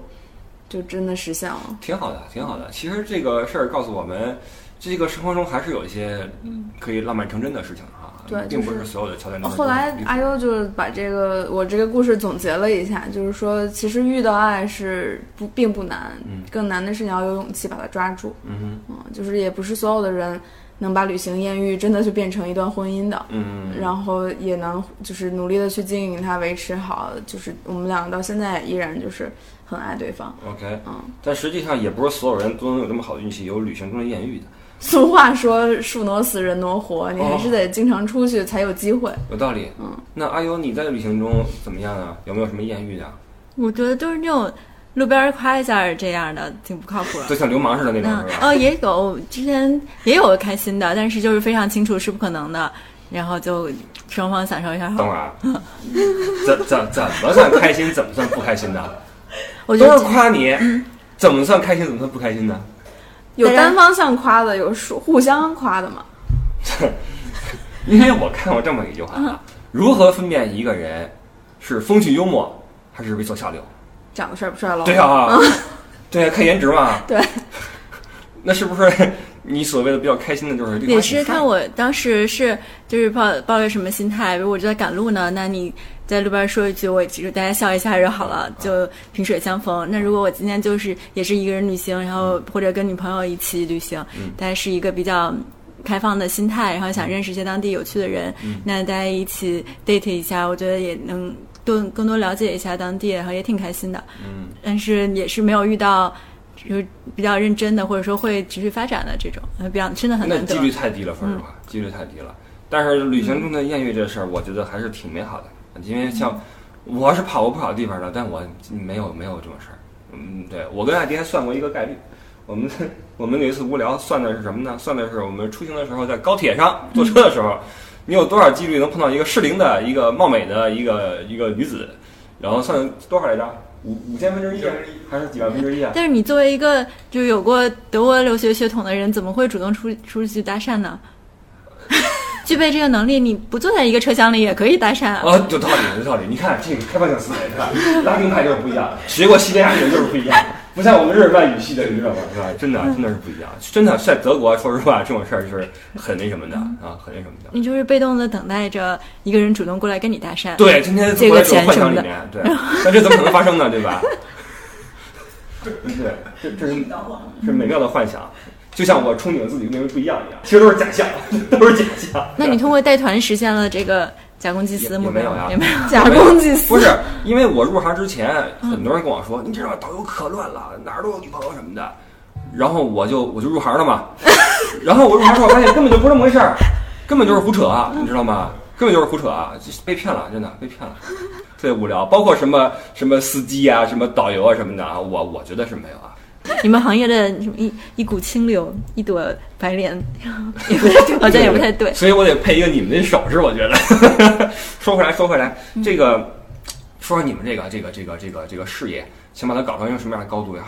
Speaker 1: 就真的实现了。
Speaker 2: 挺好的，挺好的。其实这个事儿告诉我们，这个生活中还是有一些可以浪漫成真的事情哈。
Speaker 1: 对
Speaker 2: 并不
Speaker 1: 就是
Speaker 2: 是所有的桥段都
Speaker 1: 后来阿优就是把这个我这个故事总结了一下，就是说其实遇到爱是不并不难，
Speaker 2: 嗯
Speaker 1: 更难的是你要有勇气把它抓住。
Speaker 2: 嗯
Speaker 1: 嗯，就是也不是所有的人能把旅行艳遇真的就变成一段婚姻的。
Speaker 2: 哼嗯，
Speaker 1: 然后也能就是努力的去经营它，维持好，就是我们两个到现在依然就是很爱对方。
Speaker 2: OK，
Speaker 1: 嗯，
Speaker 2: 但实际上也不是所有人都能有这么好的运气，有旅行中的艳遇的，
Speaker 1: 俗话说树挪死，人挪活，你还是
Speaker 2: 哦
Speaker 1: 得经常出去才有机会。
Speaker 2: 有道理。
Speaker 1: 嗯，
Speaker 2: 那阿优你在旅行中怎么样啊？有没有什么艳遇的？
Speaker 3: 我觉得都是那种路边儿夸一下这样的，挺不靠谱的。
Speaker 2: 就像流氓似的那种
Speaker 3: 嗯
Speaker 2: 是吧？
Speaker 3: 哦，也有之前也有开心的，但是就是非常清楚是不可能的，然后就双方享受一下。
Speaker 2: 等会儿啊，*laughs* 怎怎怎么算开心？怎么算不开心的？*laughs*
Speaker 3: 我觉得
Speaker 2: 夸你，怎么算开心？怎么算不开心呢？
Speaker 1: 有单方向夸的，有互互相夸的嘛。*laughs*
Speaker 2: 因为我看过这么一句话啊，如何分辨一个人是风趣幽默还是猥琐下流？
Speaker 1: 长得帅不帅喽？
Speaker 2: 对啊，对啊，看颜值嘛。*laughs*
Speaker 1: 对。
Speaker 2: 那是不是 *laughs* 你所谓的比较开心的就是绿
Speaker 3: 也是看我当时是就是抱抱着什么心态，比如我就在赶路呢，那你在路边说一句，我也记住大家笑一下就好了，就萍水相逢。那如果我今天就是也是一个人旅行，然后或者跟女朋友一起旅行，
Speaker 2: 嗯
Speaker 3: 大家是一个比较。开放的心态，然后想认识一些当地有趣的人，
Speaker 2: 嗯
Speaker 3: 那大家一起 date 一下，我觉得也能多更多了解一下当地，然后也挺开心的。
Speaker 2: 嗯，
Speaker 3: 但是也是没有遇到就是比较认真的，或者说会持续发展的这种，呃，比较真的很难得
Speaker 2: 那几。率太低了，说实话，几率太低了。但是旅行中的艳遇这事儿，我觉得还是挺美好的，因为像我是跑过不少地方的，但我没有没有这种事儿。嗯，对我跟艾迪还算过一个概率，我们 *laughs* 我们有一次无聊算的是什么呢？算的是我们出行的时候在高铁上坐车的时候，你有多少几率能碰到一个适龄的一个貌美的一个一个女子，然后算多少来着？五五千分之一还是几万分之一啊？
Speaker 3: 但是你作为一个就有过德国留学血统的人，怎么会主动出出去搭讪呢？具备这个能力，你不坐在一个车厢里也可以搭讪啊。
Speaker 2: 啊，有道理，有道理。你看这个开放性思维是吧？拉丁派就是不一样，学过西班牙语就是不一样，不像我们日耳曼语系的，你知道吗？是吧？真的，真的是不一样。真的在德国，说实话，这种事儿是很那什么的啊，很那什么的。
Speaker 3: 你就是被动的等待着一个人主动过来跟你搭讪。
Speaker 2: 对，今天这种
Speaker 3: 钱什么的
Speaker 2: 幻想里面，对，但这怎么可能发生呢？对吧？*laughs* 对，这这是是美妙的幻想，就像我憧憬自己跟别人不一样一样，其实都是假象，*laughs* 都是假象。
Speaker 3: 那你通过带团实现了这个假公济私
Speaker 2: 也
Speaker 3: 目标
Speaker 2: 也没有呀
Speaker 3: 也没有。*laughs*
Speaker 1: 假公济私
Speaker 2: 不是，因为我入行之前，很多人跟我说，你知道导游可乱了，哪儿都有女朋友什么的。然后我就我就入行了嘛，*laughs* 然后我入行之后发现根本就不是那么回事儿，根本就是胡扯啊，你知道吗？根本就是胡扯啊，就是被骗了，真的被骗了，特别无聊。包括什么什么司机啊，什么导游啊什么的啊，我我觉得是没有啊。
Speaker 3: 你们行业的什么一一股清流，一朵白莲，也不太 *laughs* 好像也不太对。
Speaker 2: 所以我得配一个你们的手势，我觉得。*laughs* 说回来，说回来，这个说说你们这个这个这个这个这个事业，想把它搞成一个什么样的高度呀？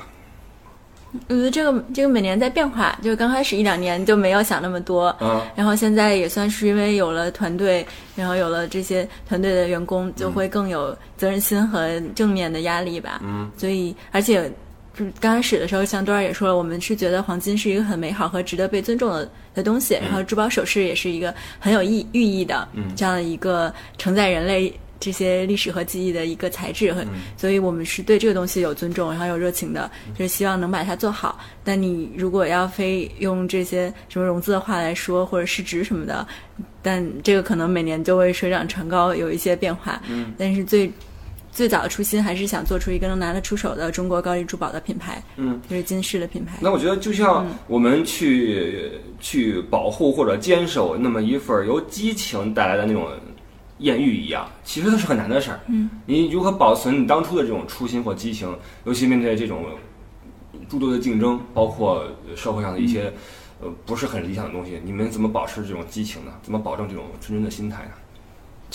Speaker 3: 我觉得这个这个每年在变化，就是刚开始一两年就没有想那么多，
Speaker 2: 嗯
Speaker 3: 然后现在也算是因为有了团队，然后有了这些团队的员工，就会更有责任心和正面的压力吧。
Speaker 2: 嗯
Speaker 3: 所以，而且就是刚开始的时候，像多儿也说了，我们是觉得黄金是一个很美好和值得被尊重的的东西，然后珠宝首饰也是一个很有意寓意的，
Speaker 2: 嗯
Speaker 3: 这样的一个承载人类。这些历史和记忆的一个材质，和
Speaker 2: 嗯
Speaker 3: 所以我们是对这个东西有尊重，然后有热情的，就是希望能把它做好。但你如果要非用这些什么融资的话来说，或者市值什么的，但这个可能每年就会水涨船高，有一些变化。
Speaker 2: 嗯，
Speaker 3: 但是最最早的初心还是想做出一个能拿得出手的中国高丽珠宝的品牌，
Speaker 2: 嗯，
Speaker 3: 就是金饰的品牌。
Speaker 2: 那我觉得，就像我们去、去保护或者坚守那么一份由激情带来的那种艳遇一样，其实都是很难的事儿。
Speaker 3: 嗯，
Speaker 2: 你如何保存你当初的这种初心或激情，尤其面对这种诸多的竞争，包括社会上的一些、呃不是很理想的东西，你们怎么保持这种激情呢？怎么保证这种纯真的心态呢？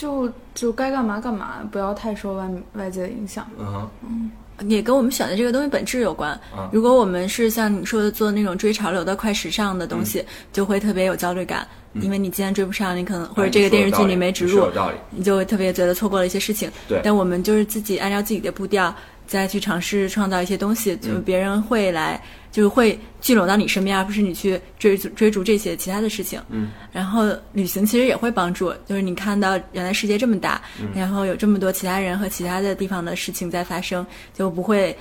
Speaker 1: 就就该干嘛干嘛，不要太受外外界的影响。
Speaker 2: 嗯哼，
Speaker 3: 也跟我们选的这个东西本质有关。
Speaker 2: 啊。
Speaker 3: 如果我们是像你说的做那种追潮流的快时尚的东西，就会特别有焦虑感，因为你今天追不上，你可能或者这个电视剧你没植入
Speaker 2: 哎你
Speaker 3: 就会特别觉得错过了一些事情。
Speaker 2: 对。
Speaker 3: 但我们就是自己按照自己的步调再去尝试创造一些东西，就别人会来，就是会聚拢到你身边，而不是你去追逐追逐这些其他的事情。
Speaker 2: 嗯，
Speaker 3: 然后旅行其实也会帮助，就是你看到原来世界这么大，然后有这么多其他人和其他的地方的事情在发生，就不会。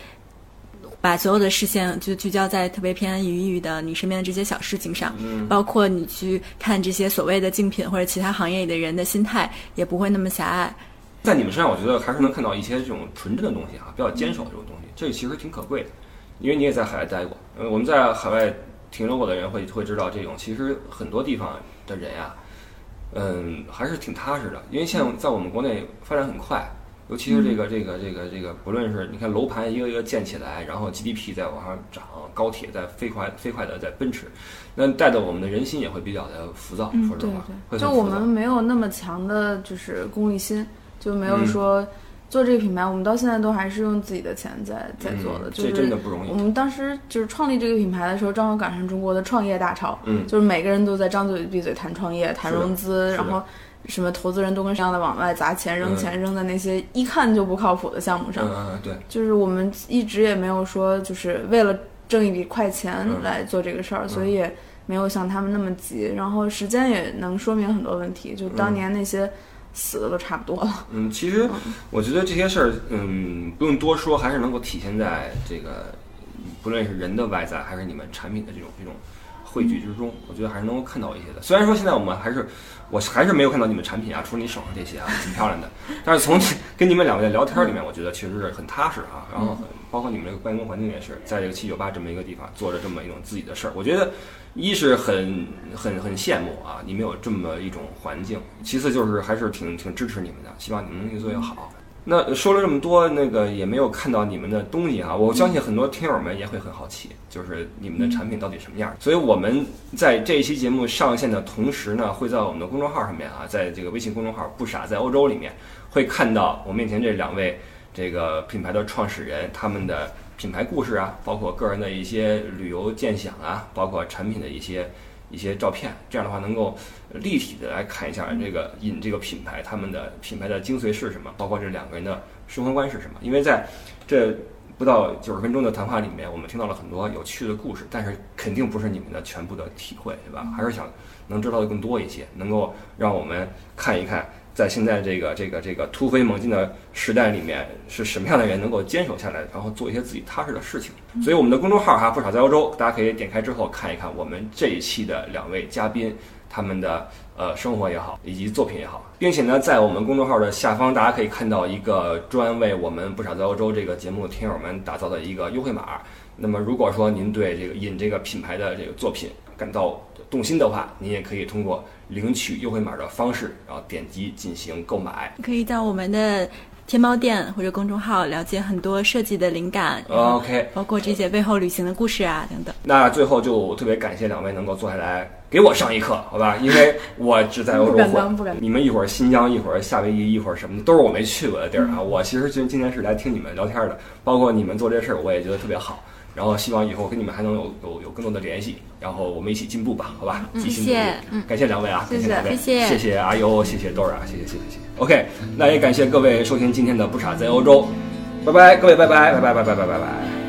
Speaker 3: 把所有的视线就聚焦在特别偏安一隅的你身边的这些小事情上，
Speaker 2: 嗯
Speaker 3: 包括你去看这些所谓的竞品或者其他行业里的人的心态，也不会那么狭隘。
Speaker 2: 在你们身上，我觉得还是能看到一些这种纯真的东西哈，比较坚守这种东西，这个其实挺可贵的。因为你也在海外待过，呃，我们在海外停留过的人会会知道，这种其实很多地方的人呀，嗯，还是挺踏实的。因为现在在我们国内发展很快，尤其是这个这个这个这个，不论是你看楼盘一个一个建起来，然后 GDP 在往上涨，高铁在飞快飞快的在奔驰，那带的我们的人心也会比较的浮躁。说实话，
Speaker 1: 就我们没有那么强的就是功利心，就没有
Speaker 2: 嗯
Speaker 1: 说做这个品牌，我们到现在都还是用自己的钱在在做的。
Speaker 2: 嗯
Speaker 1: 就是
Speaker 2: 真的不容易
Speaker 1: 我们当时就是创立这个品牌的时候，正好赶上中国的创业大潮，
Speaker 2: 嗯
Speaker 1: 就是每个人都在张嘴闭嘴谈创业、谈融资，然后什么投资人都跟上的往外砸钱、扔钱、扔在那些一看就不靠谱的项目上。
Speaker 2: 对，
Speaker 1: 就是我们一直也没有说就是为了挣一笔快钱
Speaker 2: 嗯
Speaker 1: 来做这个事儿，所以也没有像他们那么急。然后时间也能说明很多问题，就当年那些死的都差不多了。
Speaker 2: 嗯，其实我觉得这些事儿，嗯，不用多说，还是能够体现在这个，不论是人的外在，还是你们产品的这种这种汇聚之中，我觉得还是能够看到一些的。虽然说现在我们还是，我还是没有看到你们产品啊，除了你手上这些啊，挺漂亮的，但是从跟你们两位的聊天里面，我觉得确实是很踏实啊。然后包括你们这个办公环境也是，在这个七九八这么一个地方做着这么一种自己的事儿，我觉得一是很很很羡慕啊，你们有这么一种环境；其次就是还是挺挺支持你们的，希望你们能越做越好。那说了这么多，那个也没有看到你们的东西哈，我相信很多听友们也会很好奇，就是你们的产品到底什么样。所以我们在这一期节目上线的同时呢，会在我们的公众号上面啊，在这个微信公众号“不傻在欧洲”里面，会看到我面前这两位这个品牌的创始人他们的品牌故事啊，包括个人的一些旅游见想啊，包括产品的一些一些照片，这样的话能够立体的来看一下这个引这个品牌他们的品牌的精髓是什么，包括这两个人的生活观是什么。因为在这不到九十分钟的谈话里面，我们听到了很多有趣的故事，但是肯定不是你们的全部的体会，对吧？还是想能知道的更多一些，能够让我们看一看。在现在这个这个这个突飞猛进的时代里面，是什么样的人能够坚守下来，然后做一些自己踏实的事情？所以我们的公众号哈，不少在欧洲，大家可以点开之后看一看我们这一期的两位嘉宾他们的呃生活也好，以及作品也好，并且呢，在我们公众号的下方，大家可以看到一个专为我们不少在欧洲这个节目听友们打造的一个优惠码。那么如果说您对这个引这个品牌的这个作品感到动心的话，您也可以通过领取优惠码的方式，然后点击进行购买。
Speaker 3: 可以到我们的天猫店或者公众号了解很多设计的灵感
Speaker 2: ，OK，
Speaker 3: 包括这些背后旅行的故事啊等等。
Speaker 2: 那最后就特别感谢两位能够坐下来给我上一课，好吧？因为我只在欧洲混你们一会儿新疆，一会儿夏威夷，一会儿什么，都是我没去过的地儿啊。我其实今今天是来听你们聊天的，包括你们做这事儿，我也觉得特别好。然后希望以后跟你们还能有有有更多的联系，然后我们一起进步吧，好吧？嗯、
Speaker 3: 谢谢，嗯，
Speaker 2: 感谢两位啊，
Speaker 1: 谢谢，
Speaker 2: 两谢,
Speaker 3: 谢谢，
Speaker 2: 谢谢阿优，谢谢豆儿啊，谢谢，谢谢，谢谢。OK，那也感谢各位收听今天的不傻在欧洲，拜拜，各位拜拜，拜拜，拜拜，拜拜，拜拜。